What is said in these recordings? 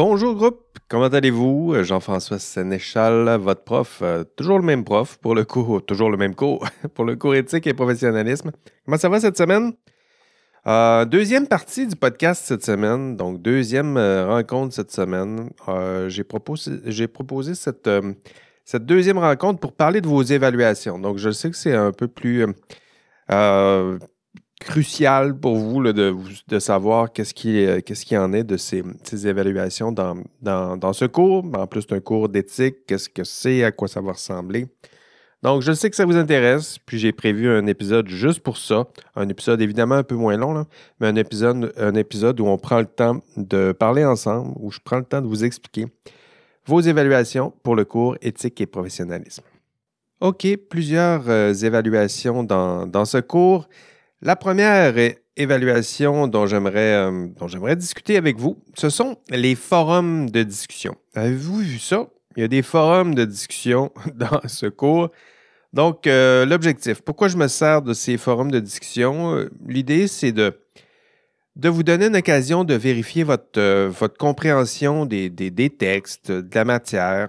Bonjour groupe, comment allez-vous? Jean-François Sénéchal, votre prof, euh, toujours le même prof pour le cours, toujours le même cours pour le cours éthique et professionnalisme. Comment ça va cette semaine? Euh, deuxième partie du podcast cette semaine, donc deuxième euh, rencontre cette semaine. j'ai proposé, cette, deuxième rencontre pour parler de vos évaluations. Donc je sais que c'est un peu plus crucial pour vous de, savoir qu'est-ce qui, euh, en est de ces, évaluations dans, dans, ce cours. En plus d'un cours d'éthique, qu'est-ce que c'est, à quoi ça va ressembler. Donc, je sais que ça vous intéresse, puis j'ai prévu un épisode juste pour ça. Un épisode évidemment un peu moins long, mais un épisode, un épisode où on prend le temps de parler ensemble, où je prends le temps de vous expliquer vos évaluations pour le cours éthique et professionnalisme. OK, plusieurs euh, évaluations dans, dans ce cours. La première évaluation dont j'aimerais, euh, dont j'aimerais discuter avec vous, ce sont les forums de discussion. Avez-vous vu ça? Il y a des forums de discussion dans ce cours. Donc, euh, l'objectif, pourquoi je me sers de ces forums de discussion? Euh, l'idée, c'est de, vous donner une occasion de vérifier votre, compréhension des, textes, de la matière.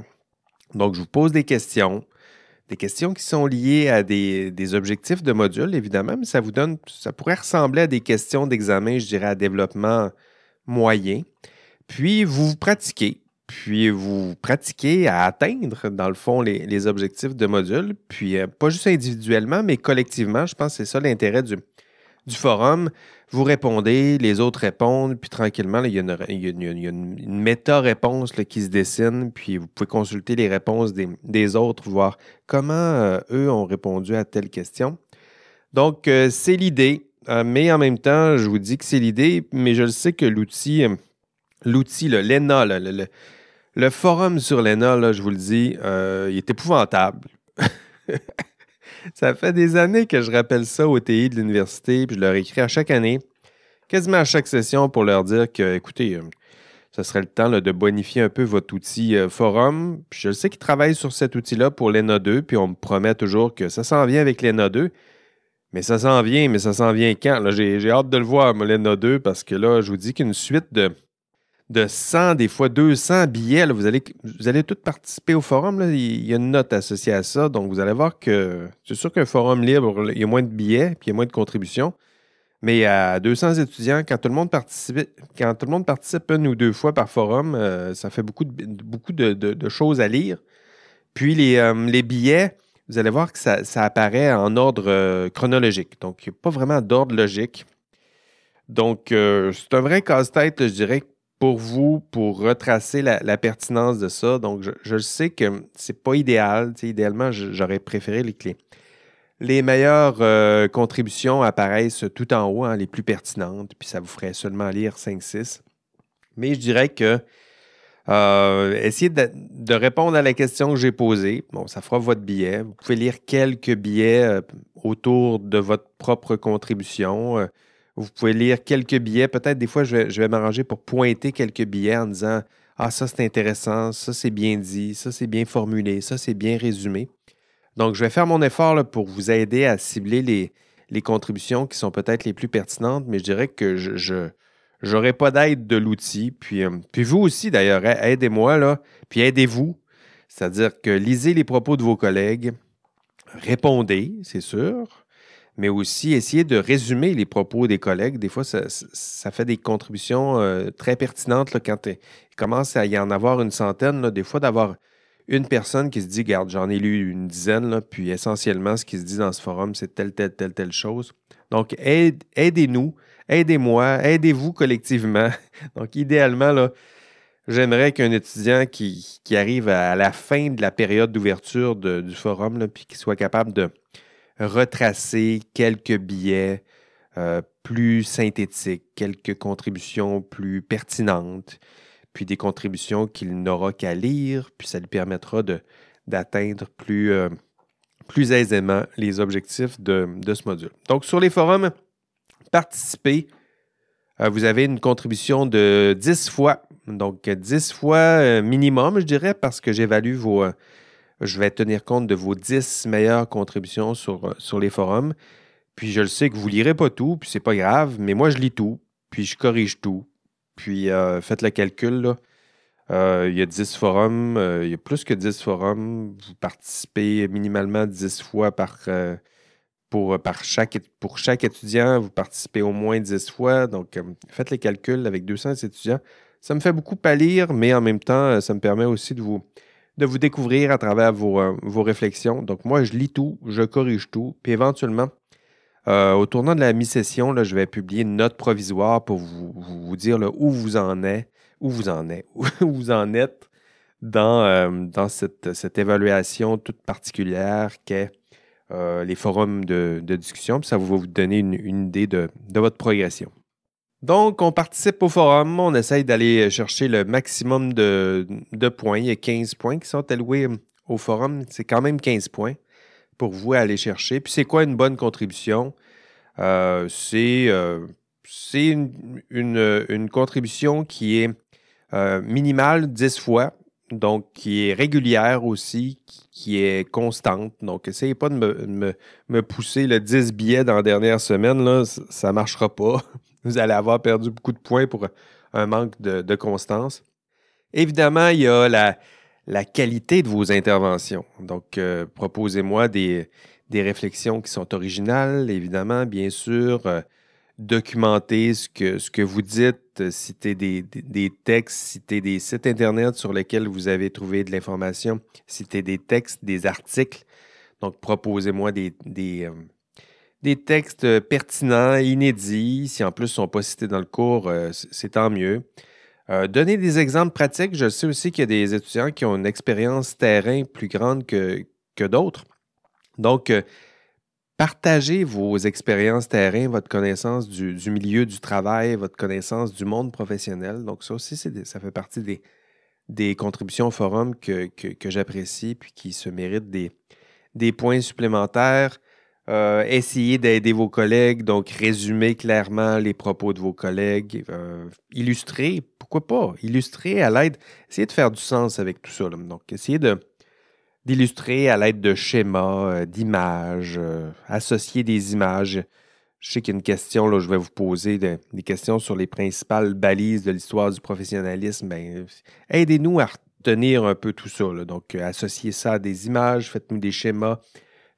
Donc, je vous pose des questions des questions qui sont liées à des, objectifs de module, évidemment, mais ça vous donne, ça pourrait ressembler à des questions d'examen, je dirais, à développement moyen. Puis vous pratiquez, puis vous pratiquez à atteindre, dans le fond, les, objectifs de module, puis euh, pas juste individuellement, mais collectivement. Je pense que c'est ça l'intérêt du, du forum. Vous répondez, les autres répondent, puis tranquillement, il, y a une, méta-réponse qui se dessine, puis vous pouvez consulter les réponses des, autres, voir comment euh, eux ont répondu à telle question. Donc, euh, c'est l'idée, euh, mais en même temps, je vous dis que c'est l'idée, mais je le sais que l'outil, l'outil, l'ENA, le, le, forum sur l'ENA, je vous le dis, il est épouvantable. ça fait des années que je rappelle ça au TI de l'université, puis je leur écris à chaque année, quasiment à chaque session, pour leur dire que, écoutez, euh, ce serait le temps de bonifier un peu votre outil euh, forum. Puis je sais qu'ils travaillent sur cet outil-là pour l'ENA 2, puis on me promet toujours que ça s'en vient avec l'ENA 2. Mais ça s'en vient, mais ça s'en vient quand? J'ai hâte de le voir, l'ENA 2, parce que là, je vous dis qu'une suite de, de 100, des fois 200 billets. vous, allez, vous tous participer au forum. Il y a une note associée à ça. Donc, vous allez voir que c'est sûr qu'un forum libre, il y a moins de billets puis il y a moins de contributions. Mais à 200 étudiants, quand tout le monde participe, une ou deux fois par forum, euh, ça fait beaucoup, de, choses à lire. Puis les, euh, les, billets, vous allez voir que ça, apparaît en ordre euh, chronologique. Donc, il n'y a pas vraiment d'ordre logique. Donc, c'est un vrai casse-tête, je dirais, pour vous, pour retracer la, pertinence de ça. Donc, je, sais que c'est pas idéal. idéalement, j'aurais préféré les clés. Les meilleures euh, contributions apparaissent tout en haut, hein, les plus pertinentes, puis ça vous ferait seulement lire 5-6. Mais je dirais que euh, essayez de, répondre à la question que j'ai posée. Bon, ça fera votre billet. Vous pouvez lire quelques billets euh, autour de votre propre contribution. Vous pouvez lire quelques billets. Peut-être des fois, je vais, m'arranger pour pointer quelques billets en disant Ah, ça c'est intéressant, ça c'est bien dit, ça c'est bien formulé, ça c'est bien résumé. Donc, je vais faire mon effort pour vous aider à cibler les, contributions qui sont peut-être les plus pertinentes, mais je dirais que je n'aurai pas d'aide de l'outil. Puis, euh, puis vous aussi, d'ailleurs, aidez-moi, puis aidez-vous. C'est-à-dire que lisez les propos de vos collègues, répondez, c'est sûr, mais aussi essayer de résumer les propos des collègues. Des fois, ça, fait des contributions euh, très pertinentes quand il commence à y en avoir une centaine. des fois, d'avoir une personne qui se dit, garde, j'en ai lu une dizaine, puis essentiellement, ce qui se dit dans ce forum, c'est telle, telle, telle, telle chose. Donc, aidez-nous, aidez-moi, aidez-vous collectivement. Donc, idéalement, là, j'aimerais qu'un étudiant qui, arrive à, la fin de la période d'ouverture du forum, puis qui soit capable de retracer quelques billets euh, plus synthétiques, quelques contributions plus pertinentes, puis des contributions qu'il n'aura qu'à lire, puis ça lui permettra d'atteindre plus, euh, plus aisément les objectifs de, ce module. Donc, sur les forums, participez. Euh, vous avez une contribution de 10 fois, donc 10 fois minimum, je dirais, parce que j'évalue vos je vais tenir compte de vos 10 meilleures contributions sur, euh, sur les forums. Puis je le sais que vous lirez pas tout, puis c'est pas grave, mais moi je lis tout, puis je corrige tout. Puis euh, faites le calcul. Euh, il y a 10 forums, il y a plus que 10 forums. Vous participez minimalement 10 fois par, pour, chaque, pour chaque étudiant. Vous participez au moins 10 fois. Donc, faites les calculs avec 200 étudiants. Ça me fait beaucoup pâlir, mais en même temps, ça me permet aussi de vous, de vous découvrir à travers vos, vos réflexions. Donc, moi, je lis tout, je corrige tout, puis éventuellement, euh, au tournant de la mi-session, je vais publier une note provisoire pour vous, dire où vous en êtes, où vous en êtes, où vous en êtes dans, euh, cette, évaluation toute particulière qu'est euh, les forums de, discussion. Puis ça va vous donner une, idée de, votre progression. Donc, on participe au forum, on essaye d'aller chercher le maximum de, points. Il y a 15 points qui sont alloués au forum. C'est quand même 15 points pour vous à aller chercher. Puis c'est quoi une bonne contribution? Euh, c'est euh, une, contribution qui est euh, minimale 10 fois, donc qui est régulière aussi, qui, est constante. Donc, essayez pas de me, me, pousser le 10 billets dans la dernière semaine, là, ça ne marchera pas. Vous allez avoir perdu beaucoup de points pour un manque de, constance. Évidemment, il y a la, qualité de vos interventions. Donc, euh, proposez-moi des, réflexions qui sont originales, évidemment, bien sûr. Euh, documentez ce que, vous dites, citez des, textes, citez des sites Internet sur lesquels vous avez trouvé de l'information, citez des textes, des articles. Donc, proposez-moi des, des, euh, des, textes pertinents, inédits. Si en plus ils ne sont pas cités dans le cours, c'est tant mieux. Euh, donner des exemples pratiques. Je sais aussi qu'il y a des étudiants qui ont une expérience terrain plus grande que, que d'autres. Donc, euh, partagez vos expériences terrain, votre connaissance du, milieu du travail, votre connaissance du monde professionnel. Donc, ça aussi, ça fait partie des, des contributions au forum que, que, j'apprécie puis qui se méritent des, des points supplémentaires. Euh, essayez d'aider vos collègues, donc résumer clairement les propos de vos collègues, euh, illustrer, pourquoi pas, illustrer à l'aide, essayez de faire du sens avec tout ça. Donc, essayez d'illustrer à l'aide de schémas, euh, d'images, associer des images. Je sais qu'il y a une question, là, je vais vous poser des questions sur les principales balises de l'histoire du professionnalisme. Ben, aidez-nous à retenir un peu tout ça. Donc, associez ça à des images, faites-nous des schémas,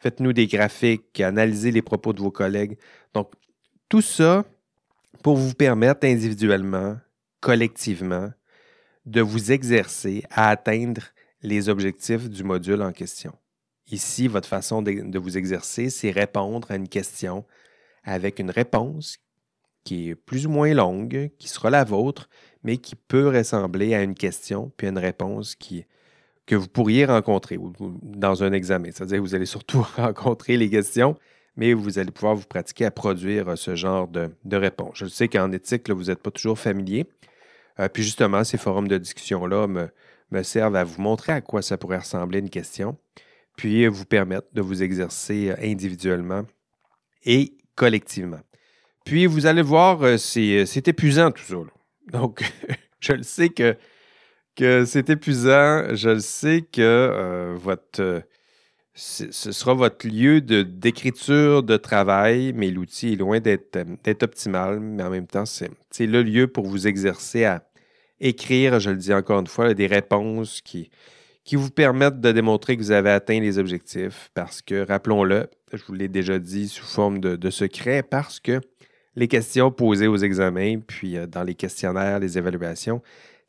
faites-nous des graphiques, analysez les propos de vos collègues. Donc, tout ça pour vous permettre individuellement, collectivement, de vous exercer à atteindre les objectifs du module en question. Ici, votre façon de, vous exercer, c'est répondre à une question avec une réponse qui est plus ou moins longue, qui sera la vôtre, mais qui peut ressembler à une question, puis une réponse qui, que vous pourriez rencontrer dans un examen. C'est-à-dire que vous allez surtout rencontrer les questions, mais vous allez pouvoir vous pratiquer à produire euh, ce genre de, réponse. Je sais qu'en éthique, vous n'êtes pas toujours familier. Euh, puis justement, ces forums de discussion-là me, me, servent à vous montrer à quoi ça pourrait ressembler une question, puis vous permettre de vous exercer euh, individuellement et collectivement. Puis vous allez voir, c'est épuisant tout ça. Donc, je le sais que que c'est épuisant. Je le sais que euh, votre, euh, ce sera votre lieu d'écriture, de, travail, mais l'outil est loin d'être optimal. Mais en même temps, c'est le lieu pour vous exercer à écrire, je le dis encore une fois, des réponses qui, qui vous permettent de démontrer que vous avez atteint les objectifs. Parce que, rappelons-le, je vous l'ai déjà dit sous forme de, secret, parce que les questions posées aux examens, puis euh, dans les questionnaires, les évaluations,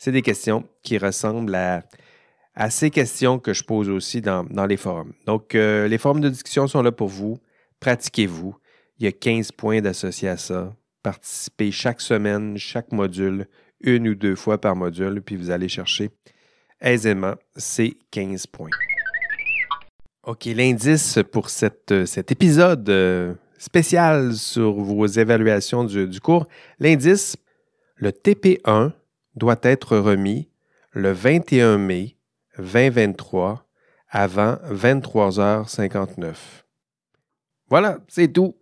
c'est des questions qui ressemblent à, ces questions que je pose aussi dans, les forums. Donc, euh, les forums de discussion sont là pour vous. Pratiquez-vous. Il y a 15 points d'associés à ça. Participez chaque semaine, chaque module, une ou deux fois par module, puis vous allez chercher aisément ces 15 points. OK, l'indice pour cet épisode euh, spécial sur vos évaluations du, du cours, l'indice, le TP1 doit être remis le 21 mai 2023 avant 23h59. Voilà, c'est tout.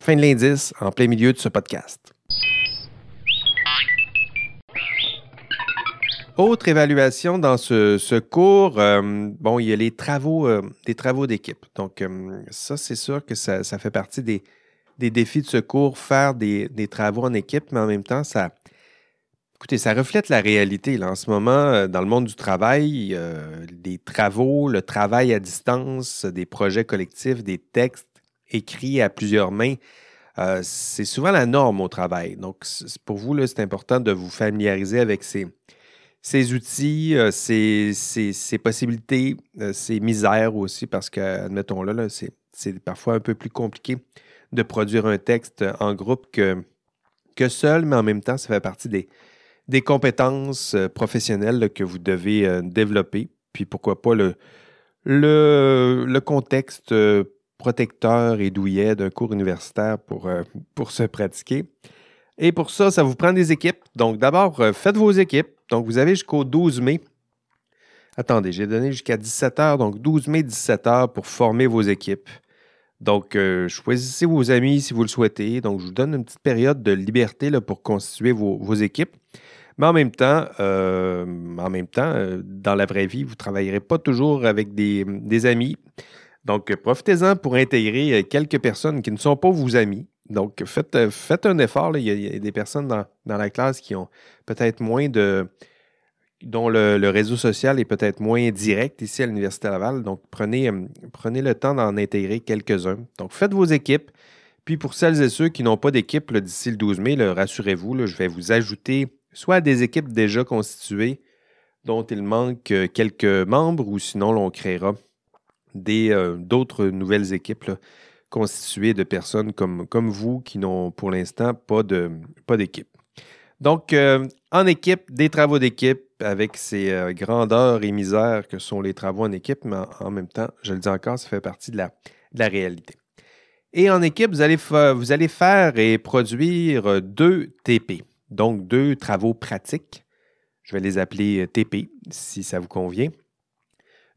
Fin de l'indice en plein milieu de ce podcast. Autre évaluation dans ce, cours, euh, bon, il y a les travaux, euh, des travaux d'équipe. Donc, euh, ça, c'est sûr que ça, fait partie des, défis de ce cours, faire des, des, travaux en équipe, mais en même temps, ça, Écoutez, ça reflète la réalité. Là. En ce moment, euh, dans le monde du travail, euh, des travaux, le travail à distance, des projets collectifs, des textes écrits à plusieurs mains, euh, c'est souvent la norme au travail. Donc, pour vous, c'est important de vous familiariser avec ces, outils, ces, ces, possibilités, ces misères aussi, parce que, admettons-le, là, c'est parfois un peu plus compliqué de produire un texte en groupe que, que seul, mais en même temps, ça fait partie des des compétences euh, professionnelles que vous devez euh, développer. Puis pourquoi pas le, le, contexte euh, protecteur et douillet d'un cours universitaire pour, pour se pratiquer. Et pour ça, ça vous prend des équipes. Donc d'abord, faites vos équipes. Donc vous avez jusqu'au 12 mai. Attendez, j'ai donné jusqu'à 17 heures. Donc 12 mai, 17 heures pour former vos équipes. Donc, choisissez vos amis si vous le souhaitez. Donc, je vous donne une petite période de liberté là, pour constituer vos équipes. Mais en même temps, euh, en même temps, euh, dans la vraie vie, vous ne travaillerez pas toujours avec des, amis. Donc, profitez-en pour intégrer euh, quelques personnes qui ne sont pas vos amis. Donc, faites, faites un effort. Il, y a, des personnes dans, la classe qui ont peut-être moins de. dont le, réseau social est peut-être moins direct ici à l'Université Laval. Donc, prenez, prenez le temps d'en intégrer quelques-uns. Donc, faites vos équipes. Puis, pour celles et ceux qui n'ont pas d'équipe d'ici le 12 mai, rassurez-vous, je vais vous ajouter soit des équipes déjà constituées dont il manque euh, quelques membres, ou sinon l'on créera euh, d'autres nouvelles équipes constituées de personnes comme, vous qui n'ont pour l'instant pas d'équipe. Donc, euh, en équipe, des travaux d'équipe avec ces grandeurs et misères que sont les travaux en équipe, mais en, même temps, je le dis encore, ça fait partie de la, réalité. Et en équipe, vous allez faire et produire deux TP. Donc, deux travaux pratiques. Je vais les appeler euh, TP, si ça vous convient.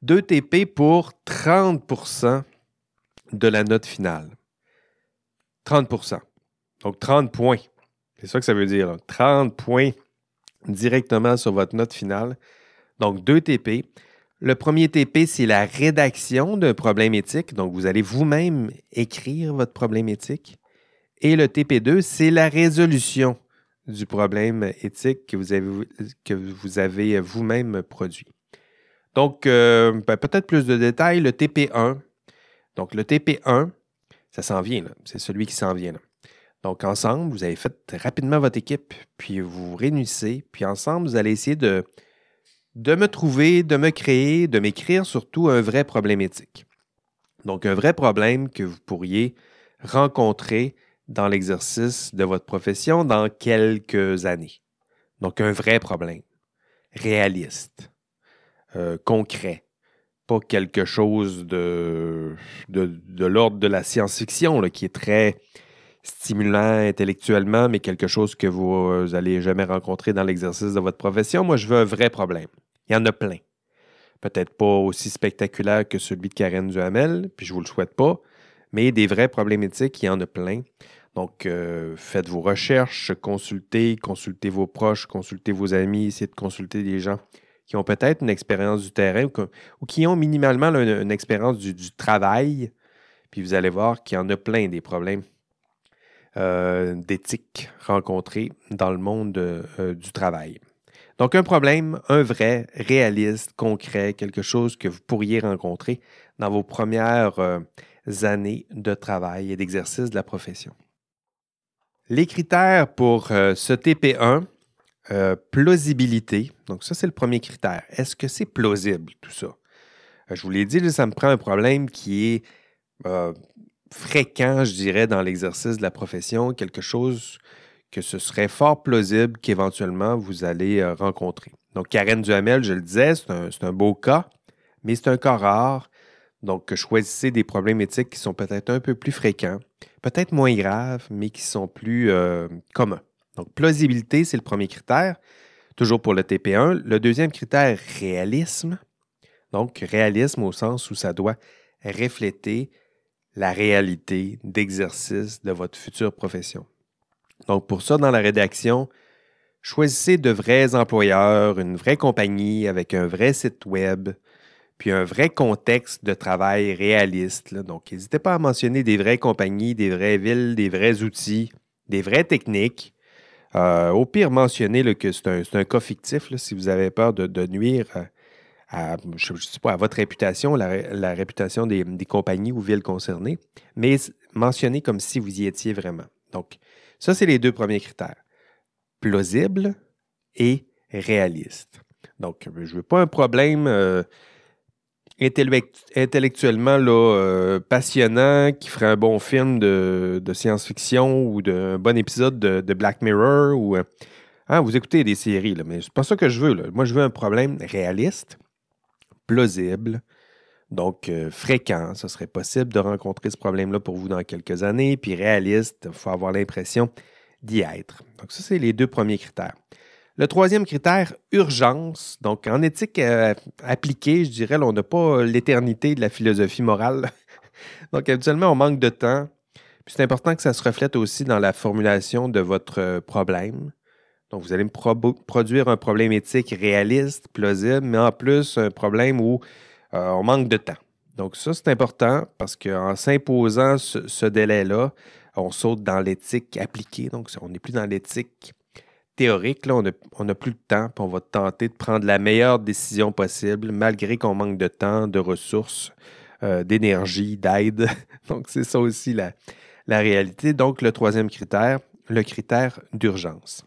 Deux TP pour 30% de la note finale. 30% Donc, 30 points. C'est ça que ça veut dire. 30 points directement sur votre note finale. Donc, deux TP. Le premier TP, c'est la rédaction d'un problème éthique. Donc, vous allez vous-même écrire votre problème éthique. Et le TP2, c'est la résolution du problème éthique que vous avez, que vous avez vous-même produit. Donc, euh, ben, peut-être plus de détails, le TP1. Donc, le TP1, ça s'en vient, c'est celui qui s'en vient. Donc, ensemble, vous avez fait rapidement votre équipe, puis vous vous réunissez, puis ensemble, vous allez essayer de, de me trouver, de me créer, de m'écrire surtout un vrai problème éthique. Donc, un vrai problème que vous pourriez rencontrer dans l'exercice de votre profession dans quelques années. Donc, un vrai problème, réaliste, euh, concret, pas quelque chose de, de, l'ordre de la science-fiction qui est très stimulant intellectuellement, mais quelque chose que vous n'allez jamais rencontrer dans l'exercice de votre profession. Moi, je veux un vrai problème. Il y en a plein. Peut-être pas aussi spectaculaire que celui de Karen Duhamel, puis je ne vous le souhaite pas, mais des vrais problèmes éthiques, il y en a plein. Donc, euh, faites vos recherches, consultez, consultez vos proches, consultez vos amis, essayez de consulter des gens qui ont peut-être une expérience du terrain ou, qui ont minimalement une, expérience du, travail. Puis vous allez voir qu'il y en a plein des problèmes euh, d'éthique rencontrés dans le monde euh, du travail. Donc, un problème, un vrai, réaliste, concret, quelque chose que vous pourriez rencontrer dans vos premières années de travail et d'exercice de la profession. Les critères pour euh, ce TP1, euh, plausibilité. Donc, ça, c'est le premier critère. Est-ce que c'est plausible, tout ça? Euh, je vous l'ai dit, ça me prend un problème qui est fréquent, je dirais, dans l'exercice de la profession, quelque chose que ce serait fort plausible qu'éventuellement vous allez rencontrer. Donc, Karen Duhamel, je le disais, c'est un, un, beau cas, mais c'est un cas rare. Donc, choisissez des problèmes éthiques qui sont peut-être un peu plus fréquents peut-être moins graves, mais qui sont plus euh, communs. Donc, plausibilité, c'est le premier critère, toujours pour le TP1. Le deuxième critère, réalisme. Donc, réalisme au sens où ça doit refléter la réalité d'exercice de votre future profession. Donc, pour ça, dans la rédaction, choisissez de vrais employeurs, une vraie compagnie avec un vrai site web, puis un vrai contexte de travail réaliste. Donc, n'hésitez pas à mentionner des vraies compagnies, des vraies villes, des vrais outils, des vraies techniques. au pire, mentionnez que c'est un, cas fictif si vous avez peur de, nuire à, je, sais pas, à votre réputation, la, réputation des, compagnies ou villes concernées, mais mentionnez comme si vous y étiez vraiment. Donc, ça, c'est les deux premiers critères. Plausible et réaliste. Donc, je ne veux pas un problème euh, intellectuellement là, euh, passionnant qui ferait un bon film de, science-fiction ou d'un bon épisode de, Black Mirror. Ou, euh, hein, vous écoutez des séries, là, mais c'est pas ça que je veux. Moi, je veux un problème réaliste, plausible, donc fréquent. Ce serait possible de rencontrer ce problème-là pour vous dans quelques années. Puis réaliste, il faut avoir l'impression d'y être. Donc, ça, c'est les deux premiers critères. Le troisième critère, urgence. Donc, en éthique euh, appliquée, je dirais, on n'a pas l'éternité de la philosophie morale. Donc, habituellement, on manque de temps. Puis c'est important que ça se reflète aussi dans la formulation de votre euh, problème. Donc, vous allez produire un problème éthique réaliste, plausible, mais en plus, un problème où euh, on manque de temps. Donc, ça, c'est important parce qu'en s'imposant ce délai-là, on saute dans l'éthique appliquée. Donc, on n'est plus dans l'éthique théorique, là, on n'a plus de temps, puis on va tenter de prendre la meilleure décision possible, malgré qu'on manque de temps, de ressources, euh, d'énergie, d'aide. Donc, c'est ça aussi la, réalité. Donc, le troisième critère, le critère d'urgence.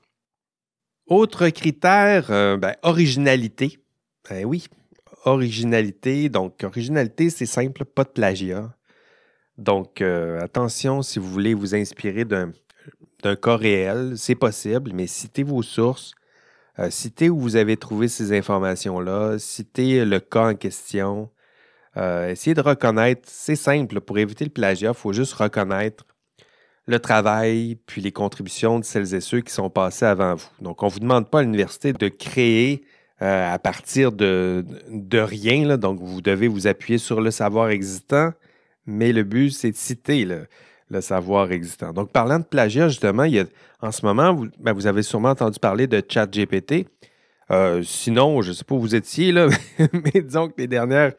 Autre critère, euh, ben, originalité. Ben oui, originalité. Donc, originalité, c'est simple, pas de plagiat. Donc, euh, attention si vous voulez vous inspirer d'un d'un cas réel, c'est possible, mais citez vos sources, euh, citez où vous avez trouvé ces informations-là, citez le cas en question. Euh, essayez de reconnaître, c'est simple, pour éviter le plagiat, il faut juste reconnaître le travail puis les contributions de celles et ceux qui sont passés avant vous. Donc, on ne vous demande pas à l'université de créer euh, à partir de rien, donc vous devez vous appuyer sur le savoir existant, mais le but, c'est de citer le savoir existant. Donc, parlant de plagiat, justement, il y a, en ce moment, vous, ben, avez sûrement entendu parler de ChatGPT. Euh, sinon, je ne sais pas où vous étiez, là, mais disons que les dernières,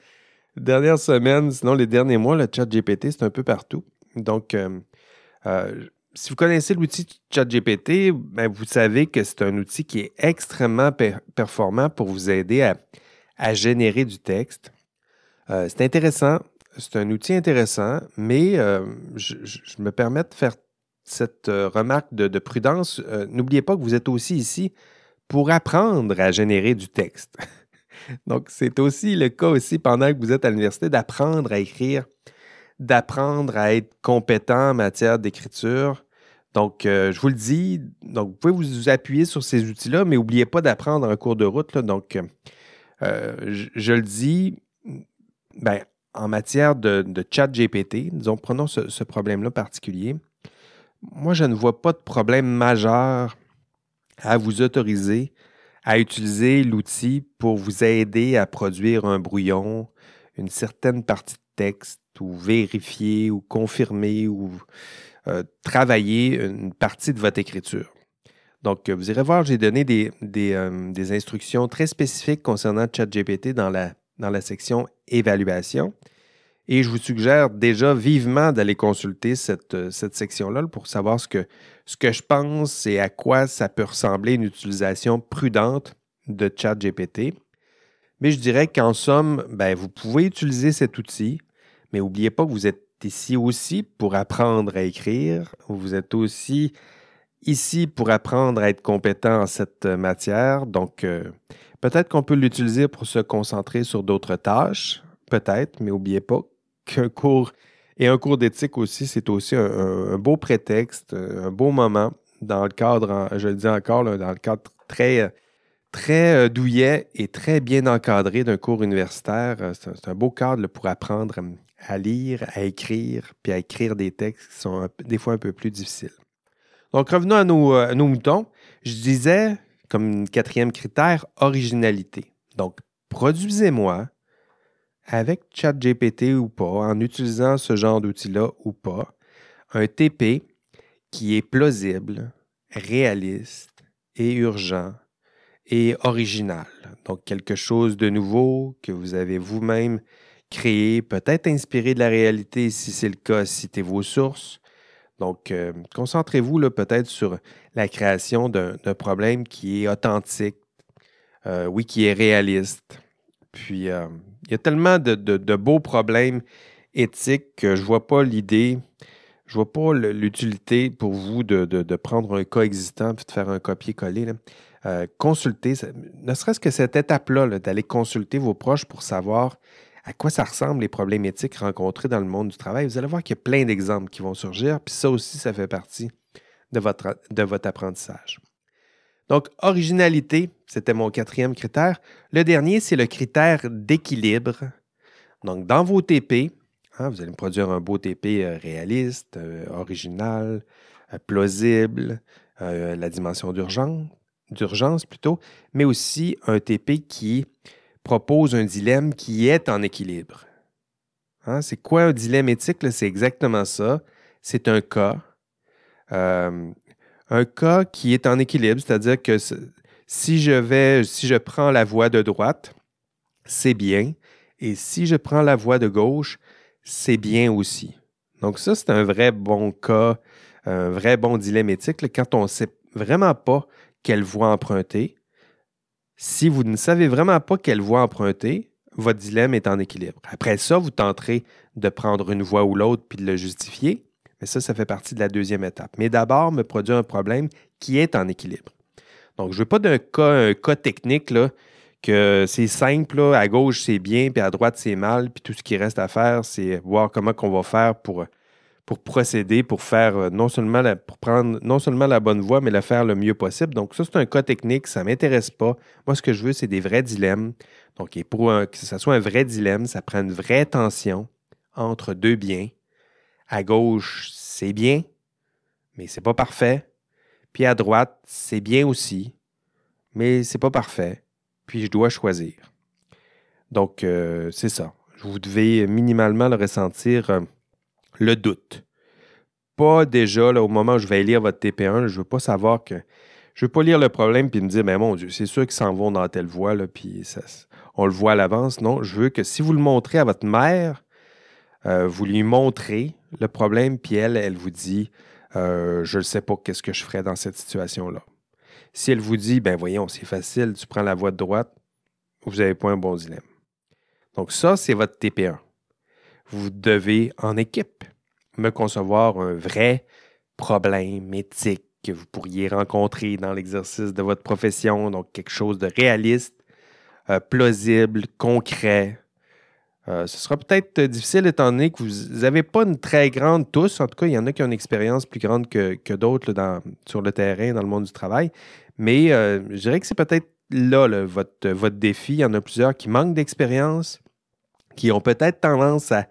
dernières semaines, sinon les derniers mois, le ChatGPT, c'est un peu partout. Donc, euh, euh, si vous connaissez l'outil ChatGPT, ben, vous savez que c'est un outil qui est extrêmement performant pour vous aider à, à générer du texte. c'est intéressant c'est un outil intéressant, mais euh, je, me permets de faire cette euh, remarque de, prudence. Euh, n'oubliez pas que vous êtes aussi ici pour apprendre à générer du texte. Donc, c'est aussi le cas aussi pendant que vous êtes à l'université d'apprendre à écrire, d'apprendre à être compétent en matière d'écriture. Donc, je vous le dis, donc vous pouvez vous appuyer sur ces outils-là, mais n'oubliez pas d'apprendre en cours de route. Donc, je, je, le dis, ben, en matière de, chat GPT, disons, prenons ce, problème-là particulier, moi, je ne vois pas de problème majeur à vous autoriser à utiliser l'outil pour vous aider à produire un brouillon, une certaine partie de texte, ou vérifier, ou confirmer, ou euh, travailler une partie de votre écriture. Donc, vous irez voir, j'ai donné des, euh, des, instructions très spécifiques concernant ChatGPT dans la dans la section évaluation. Et je vous suggère déjà vivement d'aller consulter cette, euh, cette section-là pour savoir ce que, ce que je pense et à quoi ça peut ressembler une utilisation prudente de ChatGPT. Mais je dirais qu'en somme, ben, vous pouvez utiliser cet outil, mais n'oubliez pas que vous êtes ici aussi pour apprendre à écrire. Vous êtes aussi ici pour apprendre à être compétent en cette matière. Donc, euh, Peut-être qu'on peut l'utiliser pour se concentrer sur d'autres tâches, peut-être, mais n'oubliez pas qu'un cours et un cours d'éthique aussi, c'est aussi un, beau prétexte, un beau moment dans le cadre, je le dis encore, dans le cadre très, très euh, douillet et très bien encadré d'un cours universitaire. C'est un beau cadre pour apprendre à lire, à écrire, puis à écrire des textes qui sont des fois un peu plus difficiles. Donc, revenons à nos, à nos moutons. Je disais comme quatrième critère, originalité. Donc, produisez-moi avec ChatGPT ou pas, en utilisant ce genre d'outil-là ou pas, un TP qui est plausible, réaliste et urgent et original. Donc, quelque chose de nouveau que vous avez vous-même créé, peut-être inspiré de la réalité si c'est le cas, citez vos sources. Donc, euh, concentrez-vous peut-être sur la création d'un problème qui est authentique, euh, oui, qui est réaliste. Puis, euh, il y a tellement de, beaux problèmes éthiques que je ne vois pas l'idée, je ne vois pas l'utilité pour vous de, prendre un cas existant et de faire un copier-coller. consulter, ne serait-ce que cette étape-là, d'aller consulter vos proches pour savoir à quoi ça ressemble les problèmes éthiques rencontrés dans le monde du travail, vous allez voir qu'il y a plein d'exemples qui vont surgir, puis ça aussi, ça fait partie de votre, apprentissage. Donc, originalité, c'était mon quatrième critère. Le dernier, c'est le critère d'équilibre. Donc, dans vos TP, hein, vous allez produire un beau TP euh, réaliste, euh, original, euh, plausible, la dimension d'urgence, d'urgence plutôt, mais aussi un TP qui propose un dilemme qui est en équilibre. Hein, c'est quoi un dilemme éthique? C'est exactement ça. C'est un cas. Euh, un cas qui est en équilibre, c'est-à-dire que si je vais, si je prends la voie de droite, c'est bien. Et si je prends la voie de gauche, c'est bien aussi. Donc, ça, c'est un vrai bon cas, un vrai bon dilemme éthique. quand on ne sait vraiment pas quelle voie emprunter, si vous ne savez vraiment pas quelle voie emprunter, votre dilemme est en équilibre. Après ça, vous tenterez de prendre une voie ou l'autre puis de le justifier, mais ça, ça fait partie de la deuxième étape. Mais d'abord, me produire un problème qui est en équilibre. Donc, je ne veux pas d'un cas, technique que c'est simple, à gauche c'est bien, puis à droite c'est mal, puis tout ce qui reste à faire, c'est voir comment on va faire pour pour procéder, pour faire euh, non seulement prendre non seulement la bonne voie, mais la faire le mieux possible. Donc, ça, c'est un cas technique, ça ne m'intéresse pas. Moi, ce que je veux, c'est des vrais dilemmes. Donc, et pour que ce soit un vrai dilemme, ça prend une vraie tension entre deux biens. À gauche, c'est bien, mais c'est pas parfait. Puis à droite, c'est bien aussi, mais c'est pas parfait. Puis je dois choisir. Donc, euh, c'est ça. Vous devez minimalement le ressentir. Le doute. Pas déjà, là, au moment où je vais lire votre TP1, je ne veux pas savoir que. Je ne veux pas lire le problème puis me dire, mais mon Dieu, c'est sûr qu'ils s'en vont dans telle voie, puis on le voit à l'avance. Non, je veux que si vous le montrez à votre mère, euh, vous lui montrez le problème, puis elle, elle vous dit, euh, je ne sais pas qu'est-ce que je ferais dans cette situation-là. Si elle vous dit, ben voyons, c'est facile, tu prends la voie de droite, vous n'avez pas un bon dilemme. Donc ça, c'est votre TP1 vous devez en équipe me concevoir un vrai problème éthique que vous pourriez rencontrer dans l'exercice de votre profession, donc quelque chose de réaliste, euh, plausible, concret. Euh, ce sera peut-être difficile étant donné que vous n'avez pas une très grande tous, en tout cas, il y en a qui ont une expérience plus grande que, d'autres sur le terrain, dans le monde du travail, mais euh, je dirais que c'est peut-être là votre, votre défi. Il y en a plusieurs qui manquent d'expérience, qui ont peut-être tendance à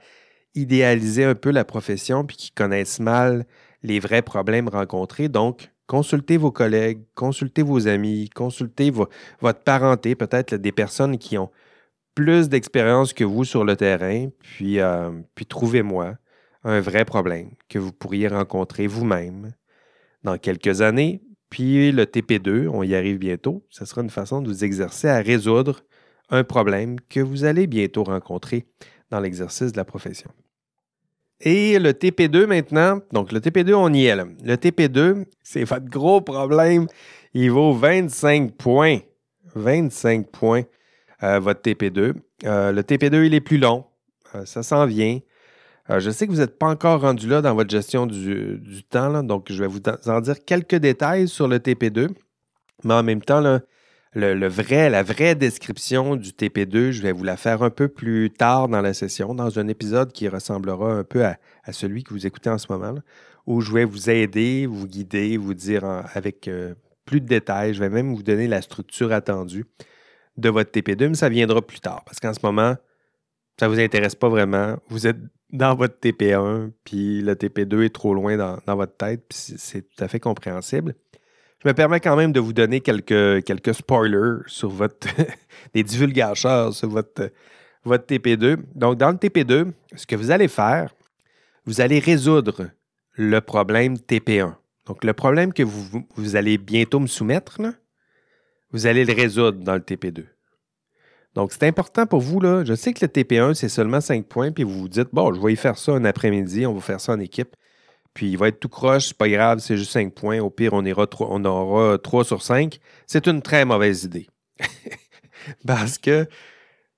idéaliser un peu la profession puis qui connaissent mal les vrais problèmes rencontrés. Donc, consultez vos collègues, consultez vos amis, consultez votre parenté, peut-être des personnes qui ont plus d'expérience que vous sur le terrain, puis, euh, puis trouvez-moi un vrai problème que vous pourriez rencontrer vous-même dans quelques années. Puis le TP2, on y arrive bientôt, ce sera une façon de vous exercer à résoudre un problème que vous allez bientôt rencontrer dans l'exercice de la profession. Et le TP2 maintenant, donc le TP2, on y est. Le TP2, c'est votre gros problème. Il vaut 25 points. 25 points, euh, votre TP2. Euh, le TP2, il est plus long. Euh, ça s'en vient. je sais que vous n'êtes pas encore rendu là dans votre gestion du, du temps, donc je vais vous en dire quelques détails sur le TP2. Mais en même temps, là, le, vrai, la vraie description du TP2, je vais vous la faire un peu plus tard dans la session, dans un épisode qui ressemblera un peu à, celui que vous écoutez en ce moment, où je vais vous aider, vous guider, vous dire avec euh, plus de détails. Je vais même vous donner la structure attendue de votre TP2, mais ça viendra plus tard, parce qu'en ce moment, ça ne vous intéresse pas vraiment. Vous êtes dans votre TP1, puis le TP2 est trop loin dans, dans votre tête, puis c'est tout à fait compréhensible. Je me permets quand même de vous donner quelques, spoilers sur votre. des divulgateurs sur votre, votre TP2. Donc, dans le TP2, ce que vous allez faire, vous allez résoudre le problème TP1. Donc, le problème que vous, allez bientôt me soumettre, vous allez le résoudre dans le TP2. Donc, c'est important pour vous. Je sais que le TP1, c'est seulement 5 points, puis vous vous dites, bon, je vais y faire ça un après-midi, on va faire ça en équipe puis il va être tout croche, c'est pas grave, c'est juste 5 points. Au pire, on, ira on aura 3 sur 5. C'est une très mauvaise idée. parce que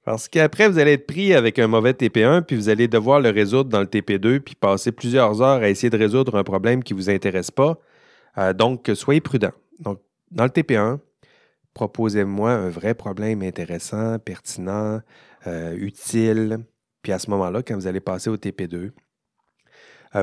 parce qu'après, vous allez être pris avec un mauvais TP1, puis vous allez devoir le résoudre dans le TP2, puis passer plusieurs heures à essayer de résoudre un problème qui ne vous intéresse pas. Euh, donc, soyez prudent. Donc, dans le TP1, proposez-moi un vrai problème intéressant, pertinent, euh, utile. Puis à ce moment-là, quand vous allez passer au TP2, euh,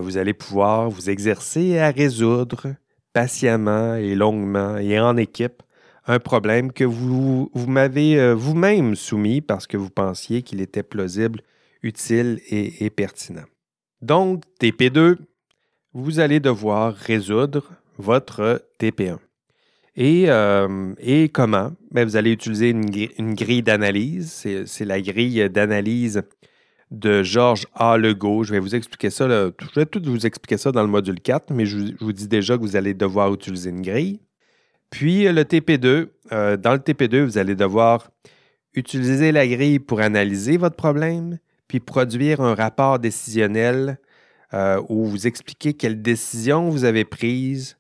vous allez pouvoir vous exercer à résoudre patiemment et longuement et en équipe un problème que vous, m'avez euh, vous-même soumis parce que vous pensiez qu'il était plausible, utile et, pertinent. Donc, TP2, vous allez devoir résoudre votre TP1. Et, euh, et comment? Ben, vous allez utiliser une grille d'analyse. C'est la grille d'analyse de Georges A. Legault. Je vais vous expliquer ça. Je vais tout vous expliquer ça dans le module 4, mais je, vous dis déjà que vous allez devoir utiliser une grille. Puis le TP2, euh, dans le TP2, vous allez devoir utiliser la grille pour analyser votre problème, puis produire un rapport décisionnel euh, où vous expliquez quelles décisions vous avez prises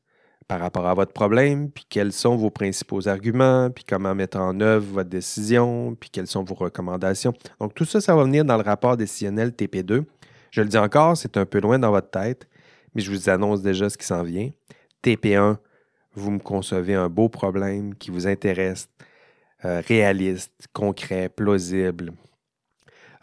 par rapport à votre problème, puis quels sont vos principaux arguments, puis comment mettre en œuvre votre décision, puis quelles sont vos recommandations. Donc tout ça, ça va venir dans le rapport décisionnel TP2. Je le dis encore, c'est un peu loin dans votre tête, mais je vous annonce déjà ce qui s'en vient. TP1, vous me concevez un beau problème qui vous intéresse, euh, réaliste, concret, plausible,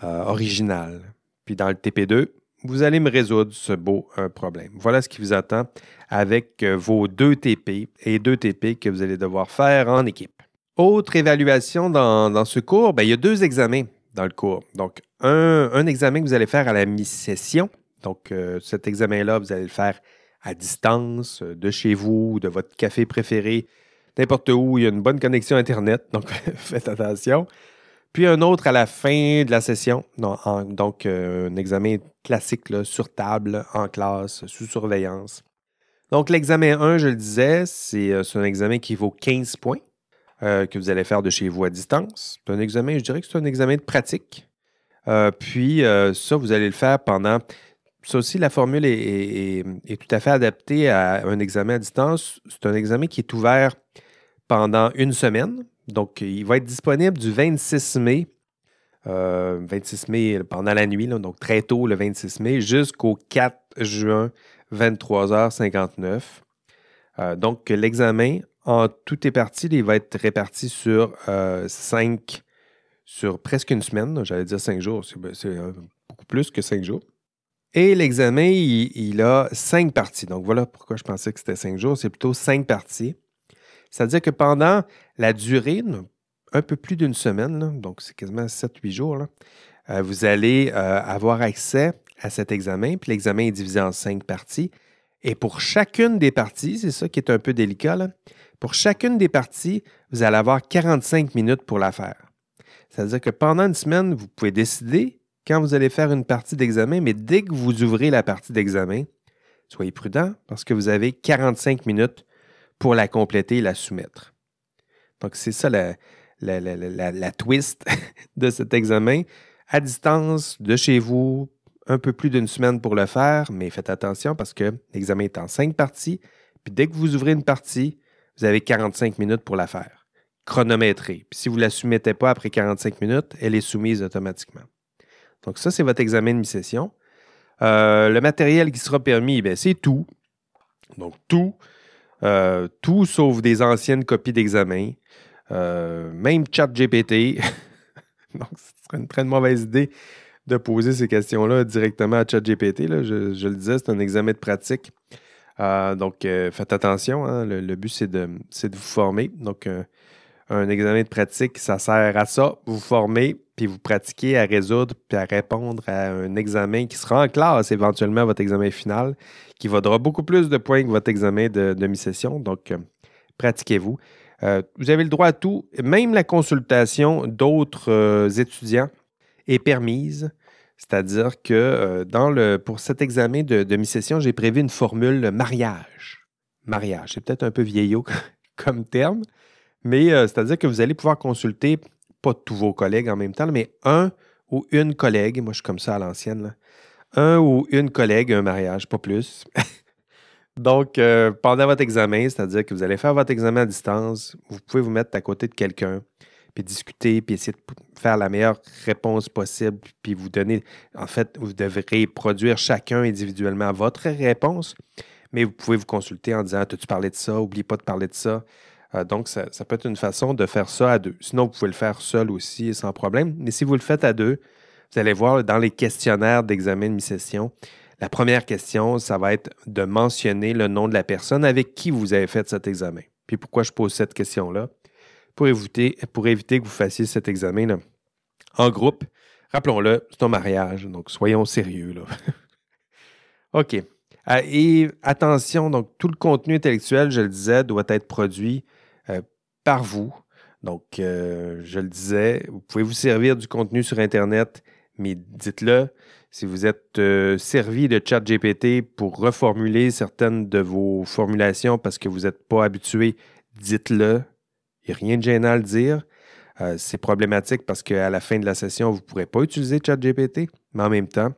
euh, original. Puis dans le TP2, vous allez me résoudre ce beau problème. Voilà ce qui vous attend avec euh, vos deux TP et deux TP que vous allez devoir faire en équipe. Autre évaluation dans, ce cours, ben, il y a deux examens dans le cours. Donc, un, examen que vous allez faire à la mi-session. Donc, cet examen-là, vous allez le faire à distance, euh, de chez vous, de votre café préféré, n'importe où, il y a une bonne connexion Internet, donc faites attention. Puis un autre à la fin de la session, donc euh, un examen classique sur table, en classe, sous surveillance. Donc l'examen 1, je le disais, euh, c'est un examen qui vaut 15 points que vous allez faire de chez vous à distance. C'est un examen, je dirais que c'est un examen de pratique. puis ça, vous allez le faire pendant ça aussi, la formule est, tout à fait adaptée à un examen à distance. C'est un examen qui est ouvert pendant une semaine. Donc, il va être disponible du 26 mai, 26 euh, mai pendant la nuit, donc très tôt le 26 mai, jusqu'au 4 juin, 23h59. Euh, donc, l'examen, en tout est parti, il va être réparti sur euh, cinq, sur presque une semaine. J'allais dire cinq jours, c'est ben, beaucoup plus que cinq jours. Et l'examen, il, a cinq parties. Donc voilà pourquoi je pensais que c'était cinq jours. C'est plutôt cinq parties. C'est-à-dire que pendant la durée, un peu plus d'une semaine, donc c'est quasiment 7-8 jours, euh, vous allez euh, avoir accès à cet examen. Puis l'examen est divisé en cinq parties. Et pour chacune des parties, c'est ça qui est un peu délicat, pour chacune des parties, vous allez avoir 45 minutes pour la faire. C'est-à-dire que pendant une semaine, vous pouvez décider quand vous allez faire une partie d'examen, mais dès que vous ouvrez la partie d'examen, soyez prudent parce que vous avez 45 minutes pour la compléter et la soumettre. Donc, c'est ça la, la, twist de cet examen. À distance, de chez vous, un peu plus d'une semaine pour le faire, mais faites attention parce que l'examen est en cinq parties. Puis dès que vous ouvrez une partie, vous avez 45 minutes pour la faire. Chronométrée. Puis si vous ne la soumettez pas après 45 minutes, elle est soumise automatiquement. Donc, ça, c'est votre examen de mi-session. Euh, le matériel qui sera permis, ben, c'est tout. Donc, tout. Euh, tout sauf des anciennes copies d'examen. Euh, même ChatGPT. Donc, ce serait une très mauvaise idée de poser ces questions-là directement à ChatGPT. Je, je le disais, c'est un examen de pratique. donc, faites attention. Hein. Le, but, c'est de, de, vous former. Donc, un examen de pratique, ça sert à ça, vous former, puis vous pratiquez à résoudre, puis à répondre à un examen qui sera en classe éventuellement votre examen final, qui vaudra beaucoup plus de points que votre examen de demi-session. Donc, euh, pratiquez-vous. Euh, vous avez le droit à tout, même la consultation d'autres euh, étudiants est permise. C'est-à-dire que le, pour cet examen de demi-session, j'ai prévu une formule mariage. Mariage, c'est peut-être un peu vieillot comme terme, mais euh, c'est-à-dire que vous allez pouvoir consulter, pas tous vos collègues en même temps, mais un ou une collègue, moi je suis comme ça à l'ancienne, un ou une collègue, un mariage, pas plus. Donc, euh, pendant votre examen, c'est-à-dire que vous allez faire votre examen à distance, vous pouvez vous mettre à côté de quelqu'un, puis discuter, puis essayer de faire la meilleure réponse possible, puis vous donner, en fait, vous devrez produire chacun individuellement votre réponse, mais vous pouvez vous consulter en disant, as-tu parlé de ça? Oublie pas de parler de ça. Euh, donc, ça, ça, peut être une façon de faire ça à deux. Sinon, vous pouvez le faire seul aussi sans problème. Mais si vous le faites à deux, vous allez voir dans les questionnaires d'examen de mi-session, la première question, ça va être de mentionner le nom de la personne avec qui vous avez fait cet examen. Puis pourquoi je pose cette question-là? Pour éviter, que vous fassiez cet examen là, en groupe. Rappelons-le, c'est un mariage, donc soyons sérieux. Là. OK. Euh, et attention, donc tout le contenu intellectuel, je le disais, doit être produit euh, par vous. Donc, euh, je le disais, vous pouvez vous servir du contenu sur Internet, mais dites-le. Si vous êtes servi de ChatGPT pour reformuler certaines de vos formulations parce que vous n'êtes pas habitué, dites-le. Il n'y a rien de gênant à le dire. c'est problématique parce qu'à la fin de la session, vous ne pourrez pas utiliser ChatGPT, mais en même temps,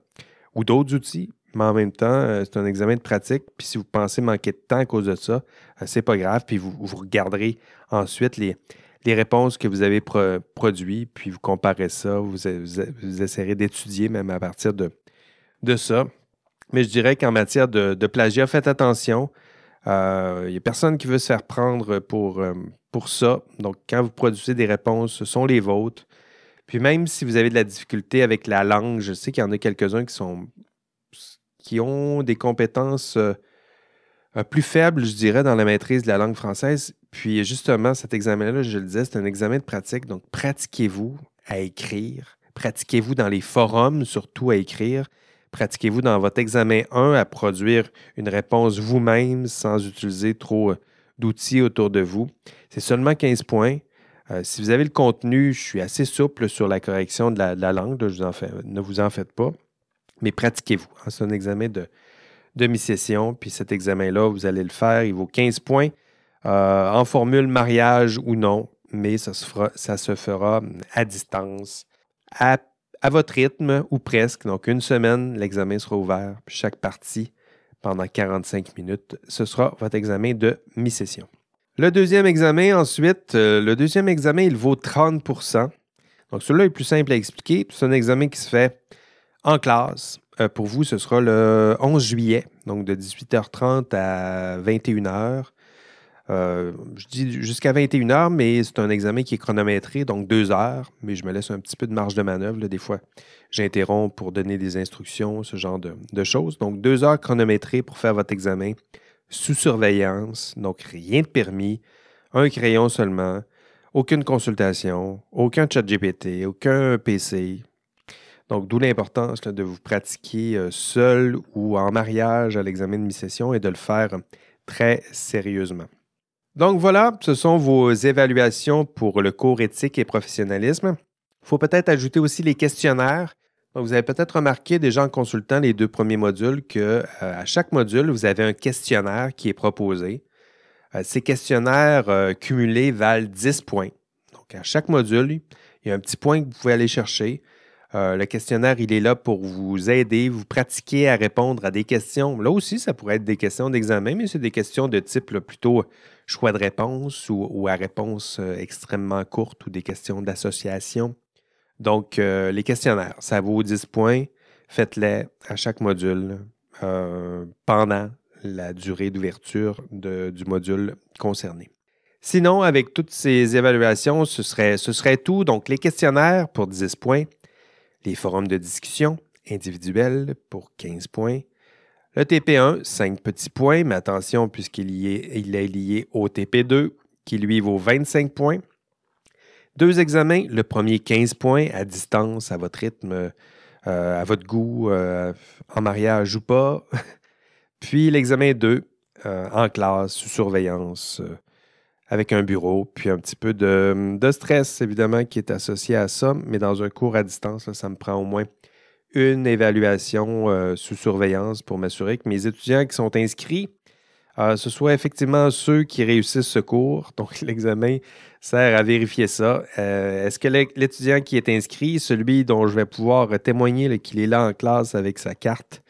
ou d'autres outils, mais en même temps, euh, c'est un examen de pratique. Puis si vous pensez manquer de temps à cause de ça, euh, c'est pas grave. Puis vous, regarderez ensuite les, réponses que vous avez produites, puis vous comparez ça. Vous, essayerez d'étudier même à partir de, de ça. Mais je dirais qu'en matière de, plagiat, faites attention. Il euh, n'y a personne qui veut se faire prendre pour, pour ça. Donc, quand vous produisez des réponses, ce sont les vôtres. Puis même si vous avez de la difficulté avec la langue, je sais qu'il y en a quelques-uns qui sont qui ont des compétences euh, euh, plus faibles, je dirais, dans la maîtrise de la langue française. Puis justement, cet examen-là, je le disais, c'est un examen de pratique. Donc, pratiquez-vous à écrire. Pratiquez-vous dans les forums, surtout à écrire. Pratiquez-vous dans votre examen 1 à produire une réponse vous-même sans utiliser trop euh, d'outils autour de vous. C'est seulement 15 points. si vous avez le contenu, je suis assez souple sur la correction de la, langue. ne vous en faites pas mais pratiquez-vous. Hein. C'est un examen de demi-session, puis cet examen-là, vous allez le faire, il vaut 15 points euh, en formule mariage ou non, mais ça se fera, ça se fera à distance, à, votre rythme ou presque. Donc, une semaine, l'examen sera ouvert, puis chaque partie pendant 45 minutes. Ce sera votre examen de mi-session. Le deuxième examen, ensuite, euh, le deuxième examen, il vaut 30% Donc, celui-là est plus simple à expliquer. C'est un examen qui se fait en classe. Euh, pour vous, ce sera le 11 juillet, donc de 18h30 à 21h. Euh, je dis jusqu'à 21h, mais c'est un examen qui est chronométré, donc deux heures, mais je me laisse un petit peu de marge de manœuvre. Des fois, j'interromps pour donner des instructions, ce genre de, de, choses. Donc, deux heures chronométrées pour faire votre examen sous surveillance, donc rien de permis, un crayon seulement, aucune consultation, aucun chat GPT, aucun PC, donc, d'où l'importance de vous pratiquer euh, seul ou en mariage à l'examen de mi-session et de le faire très sérieusement. Donc voilà, ce sont vos évaluations pour le cours éthique et professionnalisme. Il faut peut-être ajouter aussi les questionnaires. Vous avez peut-être remarqué déjà en consultant les deux premiers modules que euh, à chaque module, vous avez un questionnaire qui est proposé. Euh, ces questionnaires cumulés valent 10 points. Donc, à chaque module, il y a un petit point que vous pouvez aller chercher. Euh, le questionnaire, il est là pour vous aider, vous pratiquer à répondre à des questions. Là aussi, ça pourrait être des questions d'examen, mais c'est des questions de type plutôt choix de réponse ou, à réponse euh, extrêmement courte ou des questions d'association. Donc, euh, les questionnaires, ça vaut 10 points. Faites-les à chaque module pendant la durée d'ouverture du module concerné. Sinon, avec toutes ces évaluations, ce serait, ce serait tout. Donc, les questionnaires pour 10 points, les forums de discussion individuels pour 15 points. Le TP1, 5 petits points, mais attention puisqu'il il est lié au TP2 qui lui vaut 25 points. Deux examens, le premier 15 points à distance, à votre rythme, euh, à votre goût, euh, en mariage ou pas. Puis l'examen 2 euh, en classe, sous surveillance, avec un bureau, puis un petit peu de, stress, évidemment, qui est associé à ça. Mais dans un cours à distance, ça me prend au moins une évaluation euh, sous surveillance pour m'assurer que mes étudiants qui sont inscrits euh, ce soit effectivement ceux qui réussissent ce cours. Donc, l'examen sert à vérifier ça. Euh, est-ce que l'étudiant qui est inscrit, celui dont je vais pouvoir témoigner qu'il est là en classe avec sa carte,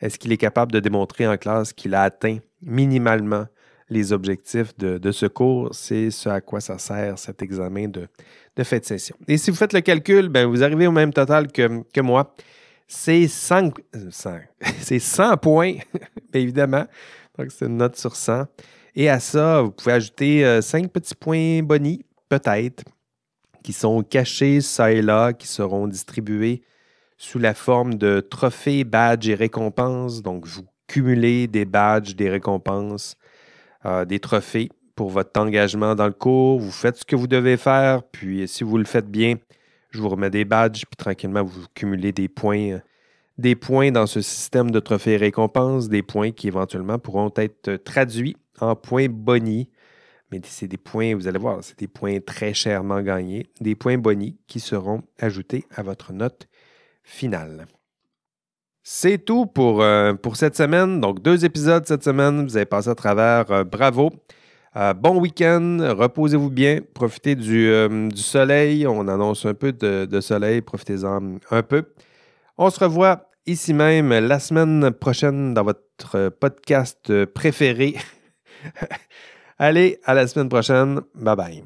est-ce qu'il est capable de démontrer en classe qu'il a atteint minimalement les objectifs de, ce cours? C'est ce à quoi ça sert cet examen de, de de session. Et si vous faites le calcul, ben, vous arrivez au même total que, moi. C'est 100, 100 points, évidemment. Donc, c'est une note sur 100. Et à ça, vous pouvez ajouter 5 euh, petits points bonus, peut-être, qui sont cachés ça et là, qui seront distribués sous la forme de trophées, badges et récompenses. Donc, vous cumulez des badges, des récompenses, euh, des trophées pour votre engagement dans le cours. Vous faites ce que vous devez faire, puis si vous le faites bien, je vous remets des badges, puis tranquillement, vous cumulez des points, euh, des points dans ce système de trophées récompenses, des points qui éventuellement pourront être traduits en points bonus. Mais c'est des points, vous allez voir, c'est des points très chèrement gagnés, des points bonus qui seront ajoutés à votre note finale. C'est tout pour, euh, pour cette semaine. Donc, deux épisodes cette semaine. Vous avez passé à travers. Euh, bravo. Euh, bon week-end, reposez-vous bien, profitez du, du, soleil. On annonce un peu de, de soleil, profitez-en un peu. On se revoit ici même la semaine prochaine dans votre podcast préféré. Allez, à la semaine prochaine. Bye bye.